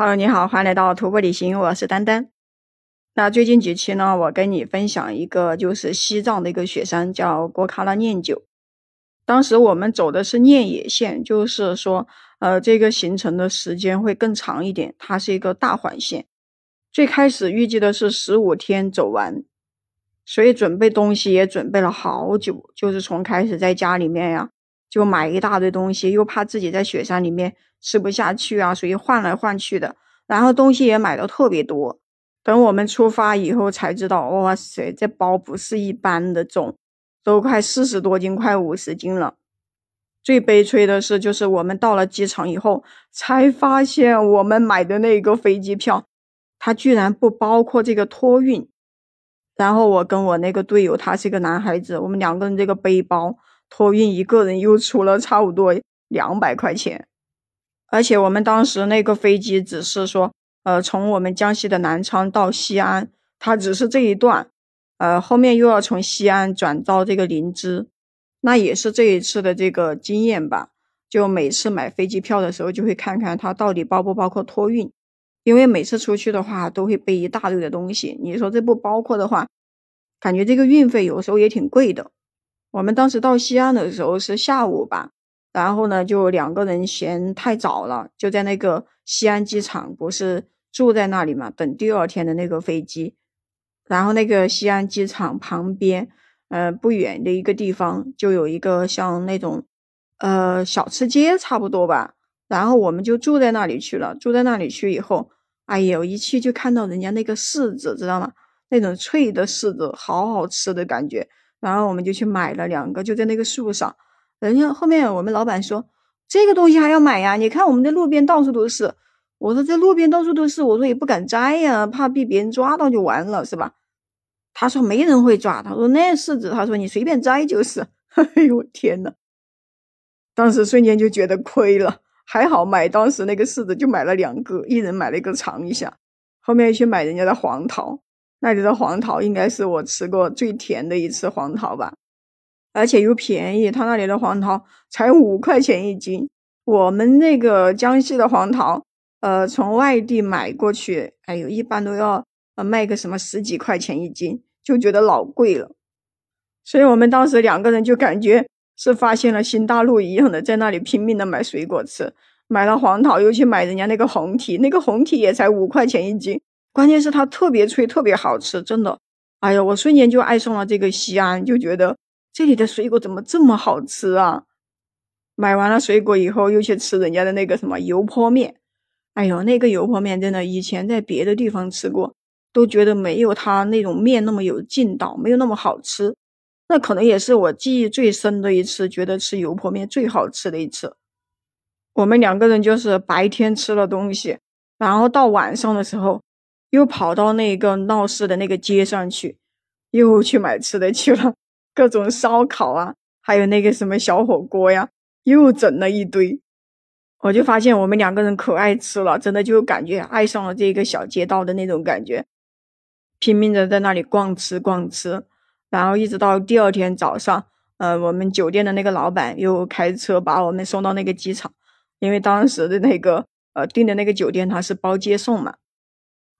Hello，你好，欢迎来到徒步旅行，我是丹丹。那最近几期呢，我跟你分享一个就是西藏的一个雪山，叫郭卡拉念九。当时我们走的是念野线，就是说，呃，这个行程的时间会更长一点，它是一个大环线。最开始预计的是十五天走完，所以准备东西也准备了好久，就是从开始在家里面呀，就买一大堆东西，又怕自己在雪山里面。吃不下去啊，所以换来换去的，然后东西也买的特别多。等我们出发以后才知道，哇塞，这包不是一般的重，都快四十多斤，快五十斤了。最悲催的是，就是我们到了机场以后，才发现我们买的那个飞机票，它居然不包括这个托运。然后我跟我那个队友，他是个男孩子，我们两个人这个背包托运一个人又出了差不多两百块钱。而且我们当时那个飞机只是说，呃，从我们江西的南昌到西安，它只是这一段，呃，后面又要从西安转到这个林芝，那也是这一次的这个经验吧。就每次买飞机票的时候，就会看看它到底包不包括托运，因为每次出去的话都会背一大堆的东西。你说这不包括的话，感觉这个运费有时候也挺贵的。我们当时到西安的时候是下午吧。然后呢，就两个人嫌太早了，就在那个西安机场，不是住在那里嘛，等第二天的那个飞机。然后那个西安机场旁边，呃，不远的一个地方，就有一个像那种，呃，小吃街差不多吧。然后我们就住在那里去了。住在那里去以后，哎呦，一去就看到人家那个柿子，知道吗？那种脆的柿子，好好吃的感觉。然后我们就去买了两个，就在那个树上。人家后面我们老板说这个东西还要买呀？你看我们的路边到处都是。我说这路边到处都是，我说也不敢摘呀，怕被别人抓到就完了，是吧？他说没人会抓。他说那柿子，他说你随便摘就是。哎呦天呐，当时瞬间就觉得亏了，还好买当时那个柿子就买了两个，一人买了一个尝一下。后面去买人家的黄桃，那里的黄桃应该是我吃过最甜的一次黄桃吧。而且又便宜，他那里的黄桃才五块钱一斤。我们那个江西的黄桃，呃，从外地买过去，哎呦，一般都要呃卖个什么十几块钱一斤，就觉得老贵了。所以我们当时两个人就感觉是发现了新大陆一样的，在那里拼命的买水果吃。买了黄桃，又去买人家那个红提，那个红提也才五块钱一斤，关键是它特别脆，特别好吃，真的。哎呀，我瞬间就爱上了这个西安，就觉得。这里的水果怎么这么好吃啊！买完了水果以后，又去吃人家的那个什么油泼面。哎呦，那个油泼面真的，以前在别的地方吃过，都觉得没有它那种面那么有劲道，没有那么好吃。那可能也是我记忆最深的一次，觉得吃油泼面最好吃的一次。我们两个人就是白天吃了东西，然后到晚上的时候，又跑到那个闹市的那个街上去，又去买吃的去了。各种烧烤啊，还有那个什么小火锅呀，又整了一堆。我就发现我们两个人可爱吃了，真的就感觉爱上了这个小街道的那种感觉，拼命的在那里逛吃逛吃，然后一直到第二天早上，呃，我们酒店的那个老板又开车把我们送到那个机场，因为当时的那个呃订的那个酒店它是包接送嘛，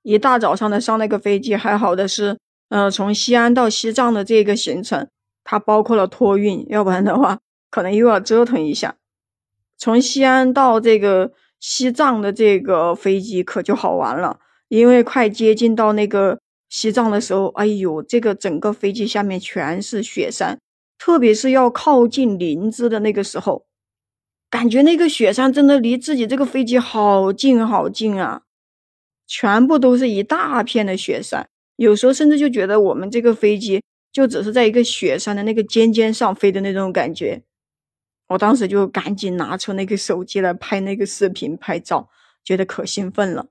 一大早上的上那个飞机，还好的是，呃，从西安到西藏的这个行程。它包括了托运，要不然的话，可能又要折腾一下。从西安到这个西藏的这个飞机可就好玩了，因为快接近到那个西藏的时候，哎呦，这个整个飞机下面全是雪山，特别是要靠近林芝的那个时候，感觉那个雪山真的离自己这个飞机好近好近啊，全部都是一大片的雪山，有时候甚至就觉得我们这个飞机。就只是在一个雪山的那个尖尖上飞的那种感觉，我当时就赶紧拿出那个手机来拍那个视频拍照，觉得可兴奋了。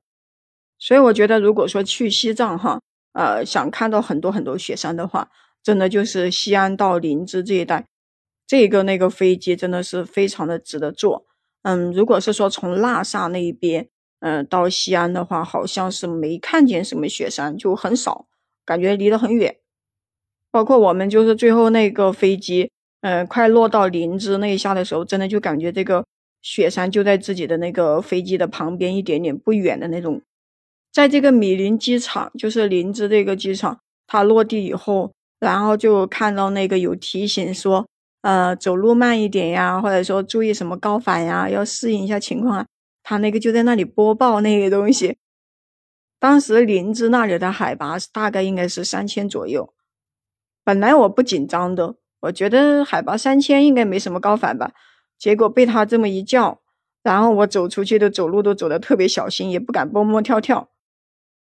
所以我觉得，如果说去西藏哈，呃，想看到很多很多雪山的话，真的就是西安到林芝这一带，这个那个飞机真的是非常的值得坐。嗯，如果是说从拉萨那一边，嗯，到西安的话，好像是没看见什么雪山，就很少，感觉离得很远。包括我们就是最后那个飞机，嗯，快落到林芝那一下的时候，真的就感觉这个雪山就在自己的那个飞机的旁边一点点不远的那种。在这个米林机场，就是林芝这个机场，它落地以后，然后就看到那个有提醒说，呃，走路慢一点呀，或者说注意什么高反呀，要适应一下情况啊。他那个就在那里播报那个东西。当时林芝那里的海拔大概应该是三千左右。本来我不紧张的，我觉得海拔三千应该没什么高反吧。结果被他这么一叫，然后我走出去的走路都走得特别小心，也不敢蹦蹦跳跳。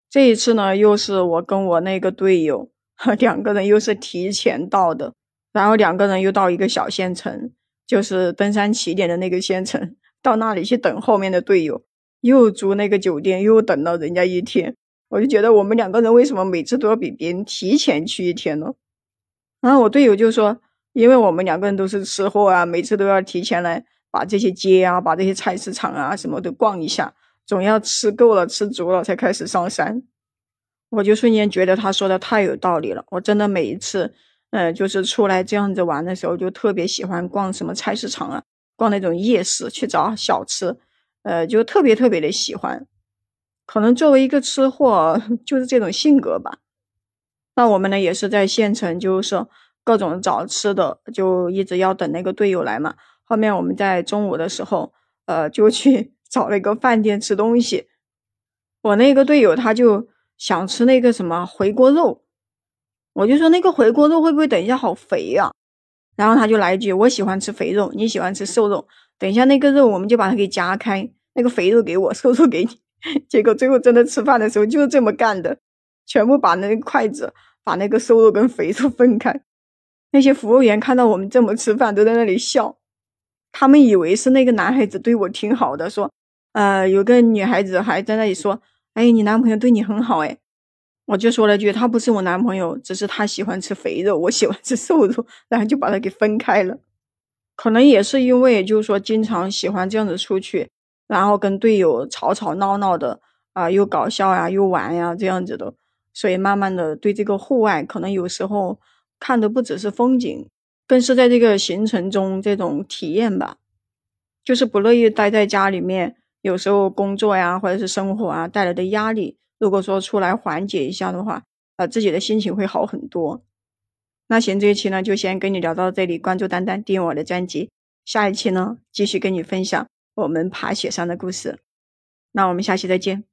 这一次呢，又是我跟我那个队友 两个人，又是提前到的，然后两个人又到一个小县城，就是登山起点的那个县城，到那里去等后面的队友，又租那个酒店，又等了人家一天。我就觉得我们两个人为什么每次都要比别人提前去一天呢？然后我队友就说，因为我们两个人都是吃货啊，每次都要提前来把这些街啊、把这些菜市场啊什么都逛一下。总要吃够了、吃足了才开始上山，我就瞬间觉得他说的太有道理了。我真的每一次，嗯，就是出来这样子玩的时候，就特别喜欢逛什么菜市场啊，逛那种夜市去找小吃，呃，就特别特别的喜欢。可能作为一个吃货，就是这种性格吧。那我们呢，也是在县城，就是各种找吃的，就一直要等那个队友来嘛。后面我们在中午的时候，呃，就去。找了一个饭店吃东西，我那个队友他就想吃那个什么回锅肉，我就说那个回锅肉会不会等一下好肥呀？然后他就来一句：“我喜欢吃肥肉，你喜欢吃瘦肉，等一下那个肉我们就把它给夹开，那个肥肉给我，瘦肉给你。”结果最后真的吃饭的时候就是这么干的，全部把那个筷子把那个瘦肉跟肥肉 分开。那些服务员看到我们这么吃饭，都在那里笑，他们以为是那个男孩子对我挺好的，说。呃，有个女孩子还在那里说：“哎，你男朋友对你很好。”哎，我就说了句：“他不是我男朋友，只是他喜欢吃肥肉，我喜欢吃瘦肉。”然后就把他给分开了。可能也是因为，就是说经常喜欢这样子出去，然后跟队友吵吵闹闹的啊，又搞笑呀，又玩呀，这样子的，所以慢慢的对这个户外，可能有时候看的不只是风景，更是在这个行程中这种体验吧，就是不乐意待在家里面。有时候工作呀，或者是生活啊带来的压力，如果说出来缓解一下的话，呃，自己的心情会好很多。那行，这一期呢就先跟你聊到这里，关注丹丹，订阅我的专辑，下一期呢继续跟你分享我们爬雪山的故事。那我们下期再见。